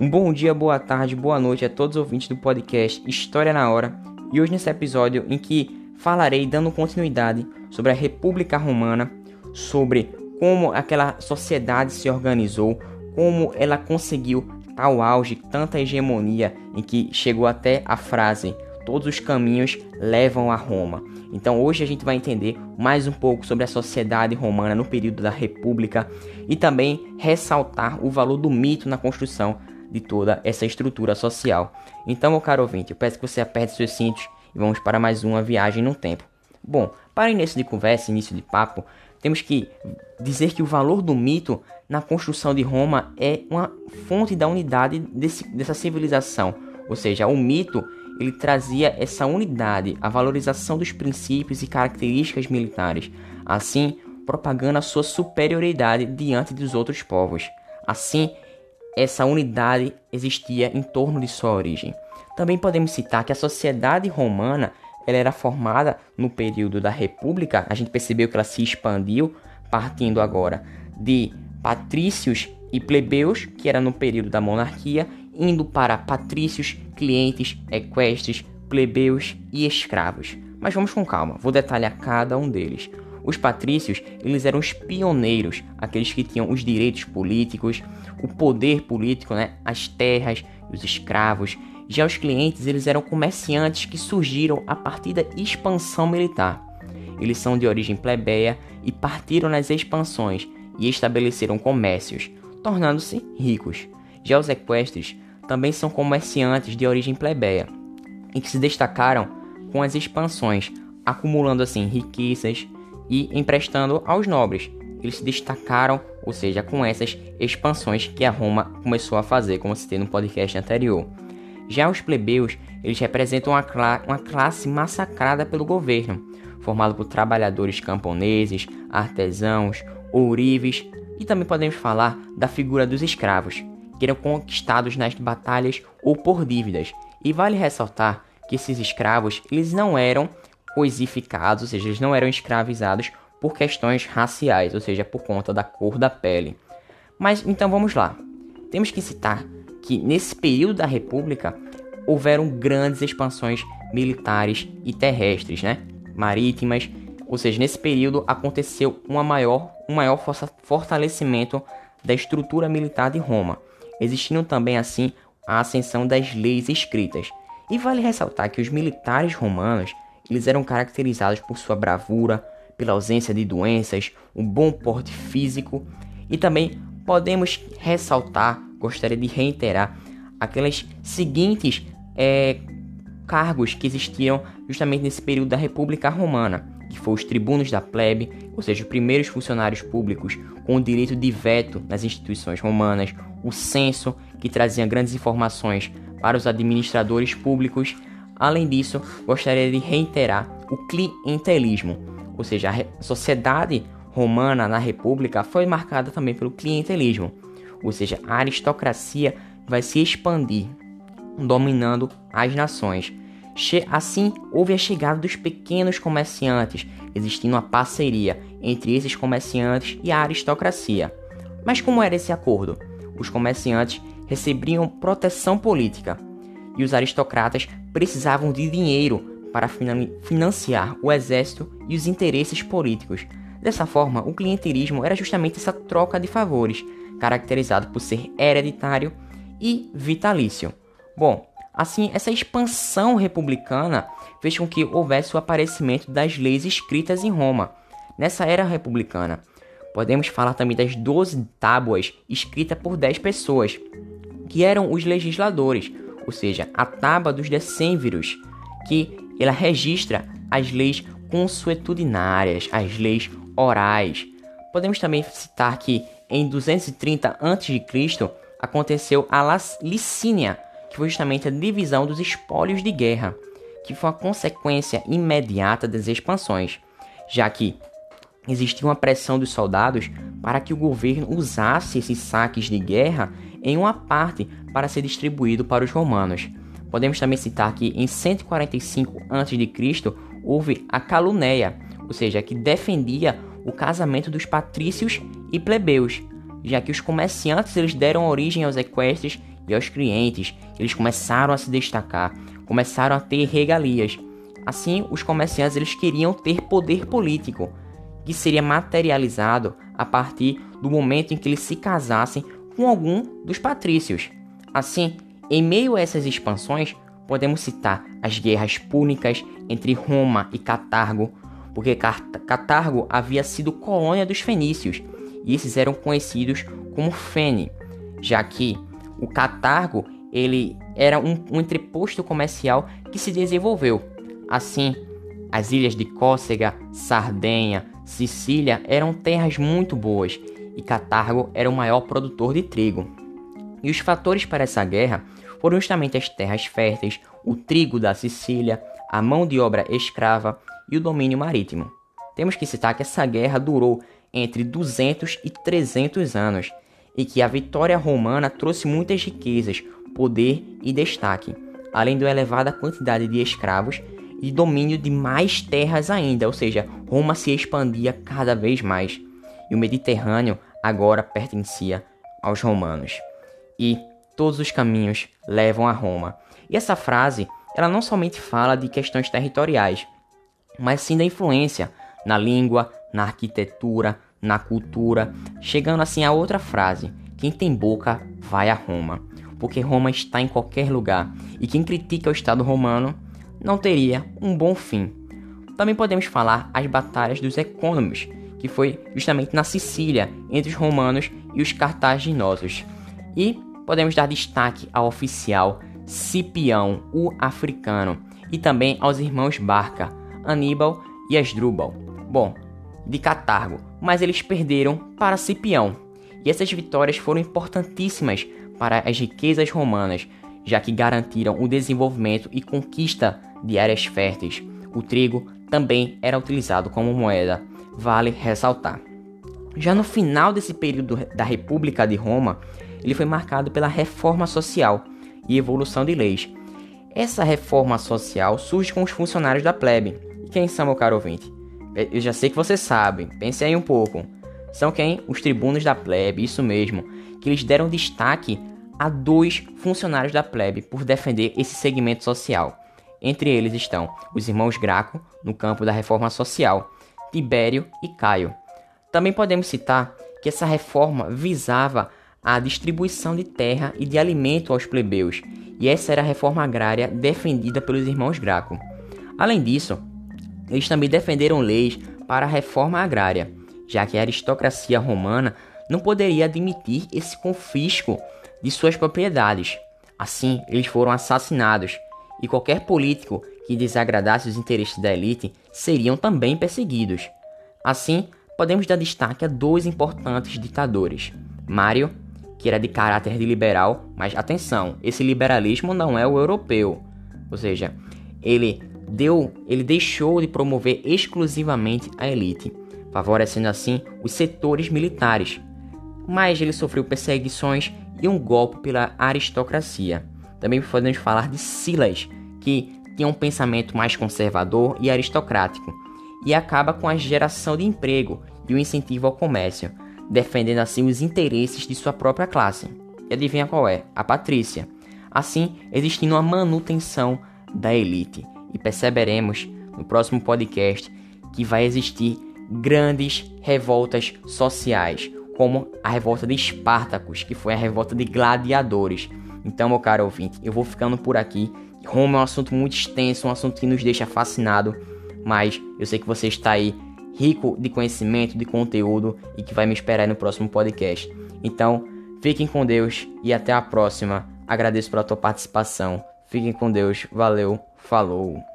Um bom dia, boa tarde, boa noite a todos os ouvintes do podcast História na Hora. E hoje nesse episódio em que falarei dando continuidade sobre a República Romana, sobre como aquela sociedade se organizou, como ela conseguiu tal auge, tanta hegemonia em que chegou até a frase todos os caminhos levam a Roma. Então hoje a gente vai entender mais um pouco sobre a sociedade romana no período da República e também ressaltar o valor do mito na construção de toda essa estrutura social. Então, meu caro ouvinte, eu peço que você aperte seus cintos e vamos para mais uma viagem no tempo. Bom, para início de conversa, início de papo, temos que dizer que o valor do mito na construção de Roma é uma fonte da unidade desse, dessa civilização. Ou seja, o mito ele trazia essa unidade, a valorização dos princípios e características militares, assim propagando a sua superioridade diante dos outros povos. Assim, essa unidade existia em torno de sua origem. Também podemos citar que a sociedade romana ela era formada no período da República, a gente percebeu que ela se expandiu, partindo agora de patrícios e plebeus, que era no período da monarquia, indo para patrícios, clientes, equestres, plebeus e escravos. Mas vamos com calma, vou detalhar cada um deles. Os patrícios, eles eram os pioneiros, aqueles que tinham os direitos políticos, o poder político, né, as terras, os escravos. Já os clientes, eles eram comerciantes que surgiram a partir da expansão militar. Eles são de origem plebeia e partiram nas expansões e estabeleceram comércios, tornando-se ricos. Já os equestres também são comerciantes de origem plebeia e que se destacaram com as expansões, acumulando assim riquezas e emprestando aos nobres. Eles se destacaram, ou seja, com essas expansões que a Roma começou a fazer, como citei no podcast anterior. Já os plebeus, eles representam uma, cla uma classe massacrada pelo governo, formado por trabalhadores camponeses, artesãos, ourives e também podemos falar da figura dos escravos, que eram conquistados nas batalhas ou por dívidas. E vale ressaltar que esses escravos eles não eram coisificados, ou seja, eles não eram escravizados por questões raciais, ou seja, por conta da cor da pele. Mas então vamos lá. Temos que citar que nesse período da República houveram grandes expansões militares e terrestres, né? marítimas, ou seja, nesse período aconteceu uma maior, um maior fortalecimento da estrutura militar de Roma existindo também assim a ascensão das leis escritas. E vale ressaltar que os militares romanos eles eram caracterizados por sua bravura, pela ausência de doenças, um bom porte físico e também podemos ressaltar, gostaria de reiterar, aquelas seguintes é, cargos que existiam justamente nesse período da República Romana, que foram os tribunos da plebe, ou seja, os primeiros funcionários públicos com o direito de veto nas instituições romanas, o censo, que trazia grandes informações para os administradores públicos. Além disso, gostaria de reiterar o clientelismo, ou seja, a sociedade romana na República foi marcada também pelo clientelismo, ou seja, a aristocracia vai se expandir, dominando as nações. Assim, houve a chegada dos pequenos comerciantes, existindo uma parceria entre esses comerciantes e a aristocracia. Mas como era esse acordo? os comerciantes recebiam proteção política e os aristocratas precisavam de dinheiro para financiar o exército e os interesses políticos. Dessa forma, o clientelismo era justamente essa troca de favores, caracterizado por ser hereditário e vitalício. Bom, assim, essa expansão republicana fez com que houvesse o aparecimento das leis escritas em Roma. Nessa era republicana, Podemos falar também das 12 tábuas escritas por 10 pessoas, que eram os legisladores, ou seja, a tábua dos decênviros, que ela registra as leis consuetudinárias, as leis orais. Podemos também citar que em 230 a.C. aconteceu a Licínia, que foi justamente a divisão dos espólios de guerra, que foi uma consequência imediata das expansões, já que existia uma pressão dos soldados para que o governo usasse esses saques de guerra em uma parte para ser distribuído para os romanos. Podemos também citar que em 145 a.C. houve a Caluneia, ou seja, que defendia o casamento dos patrícios e plebeus, já que os comerciantes eles deram origem aos equestres e aos clientes, eles começaram a se destacar, começaram a ter regalias. Assim, os comerciantes eles queriam ter poder político, que seria materializado a partir do momento em que eles se casassem com algum dos patrícios. Assim, em meio a essas expansões, podemos citar as guerras púnicas entre Roma e Catargo, porque Catargo havia sido colônia dos fenícios e esses eram conhecidos como Fene, já que o Catargo ele era um, um entreposto comercial que se desenvolveu. Assim, as ilhas de Córcega, Sardenha, Sicília eram terras muito boas e Catargo era o maior produtor de trigo. E os fatores para essa guerra foram justamente as terras férteis, o trigo da Sicília, a mão de obra escrava e o domínio marítimo. Temos que citar que essa guerra durou entre 200 e 300 anos e que a vitória romana trouxe muitas riquezas, poder e destaque, além da elevada quantidade de escravos e domínio de mais terras ainda, ou seja, Roma se expandia cada vez mais e o Mediterrâneo agora pertencia aos romanos. E todos os caminhos levam a Roma. E essa frase, ela não somente fala de questões territoriais, mas sim da influência na língua, na arquitetura, na cultura, chegando assim a outra frase: quem tem boca vai a Roma, porque Roma está em qualquer lugar e quem critica o Estado romano não teria um bom fim. Também podemos falar as batalhas dos Econômicos, que foi justamente na Sicília, entre os romanos e os cartaginosos. E podemos dar destaque ao oficial Cipião, o africano, e também aos irmãos Barca, Aníbal e Asdrubal. Bom, de Catargo, mas eles perderam para Cipião. E essas vitórias foram importantíssimas para as riquezas romanas, já que garantiram o desenvolvimento e conquista de áreas férteis. O trigo também era utilizado como moeda, vale ressaltar. Já no final desse período da República de Roma, ele foi marcado pela reforma social e evolução de leis. Essa reforma social surge com os funcionários da plebe. E quem são, meu caro ouvinte? Eu já sei que você sabe, pense aí um pouco. São quem? Os tribunos da plebe, isso mesmo, que eles deram destaque a dois funcionários da plebe por defender esse segmento social. Entre eles estão os irmãos Graco, no campo da reforma social, Tibério e Caio. Também podemos citar que essa reforma visava a distribuição de terra e de alimento aos plebeus, e essa era a reforma agrária defendida pelos irmãos Graco. Além disso, eles também defenderam leis para a reforma agrária, já que a aristocracia romana não poderia admitir esse confisco de suas propriedades. Assim, eles foram assassinados, e qualquer político que desagradasse os interesses da elite seriam também perseguidos. Assim, podemos dar destaque a dois importantes ditadores: Mário, que era de caráter de liberal, mas atenção, esse liberalismo não é o europeu. Ou seja, ele deu, ele deixou de promover exclusivamente a elite, favorecendo assim os setores militares. Mas ele sofreu perseguições e um golpe pela aristocracia. Também podemos falar de Silas, que tinha um pensamento mais conservador e aristocrático, e acaba com a geração de emprego e o incentivo ao comércio, defendendo assim os interesses de sua própria classe. E adivinha qual é? A patrícia. Assim, existindo uma manutenção da elite e perceberemos no próximo podcast que vai existir grandes revoltas sociais, como a revolta de Espartacus, que foi a revolta de gladiadores. Então, meu caro ouvinte, eu vou ficando por aqui. Roma é um assunto muito extenso, um assunto que nos deixa fascinado, mas eu sei que você está aí rico de conhecimento, de conteúdo e que vai me esperar no próximo podcast. Então, fiquem com Deus e até a próxima. Agradeço pela tua participação. Fiquem com Deus. Valeu. Falou.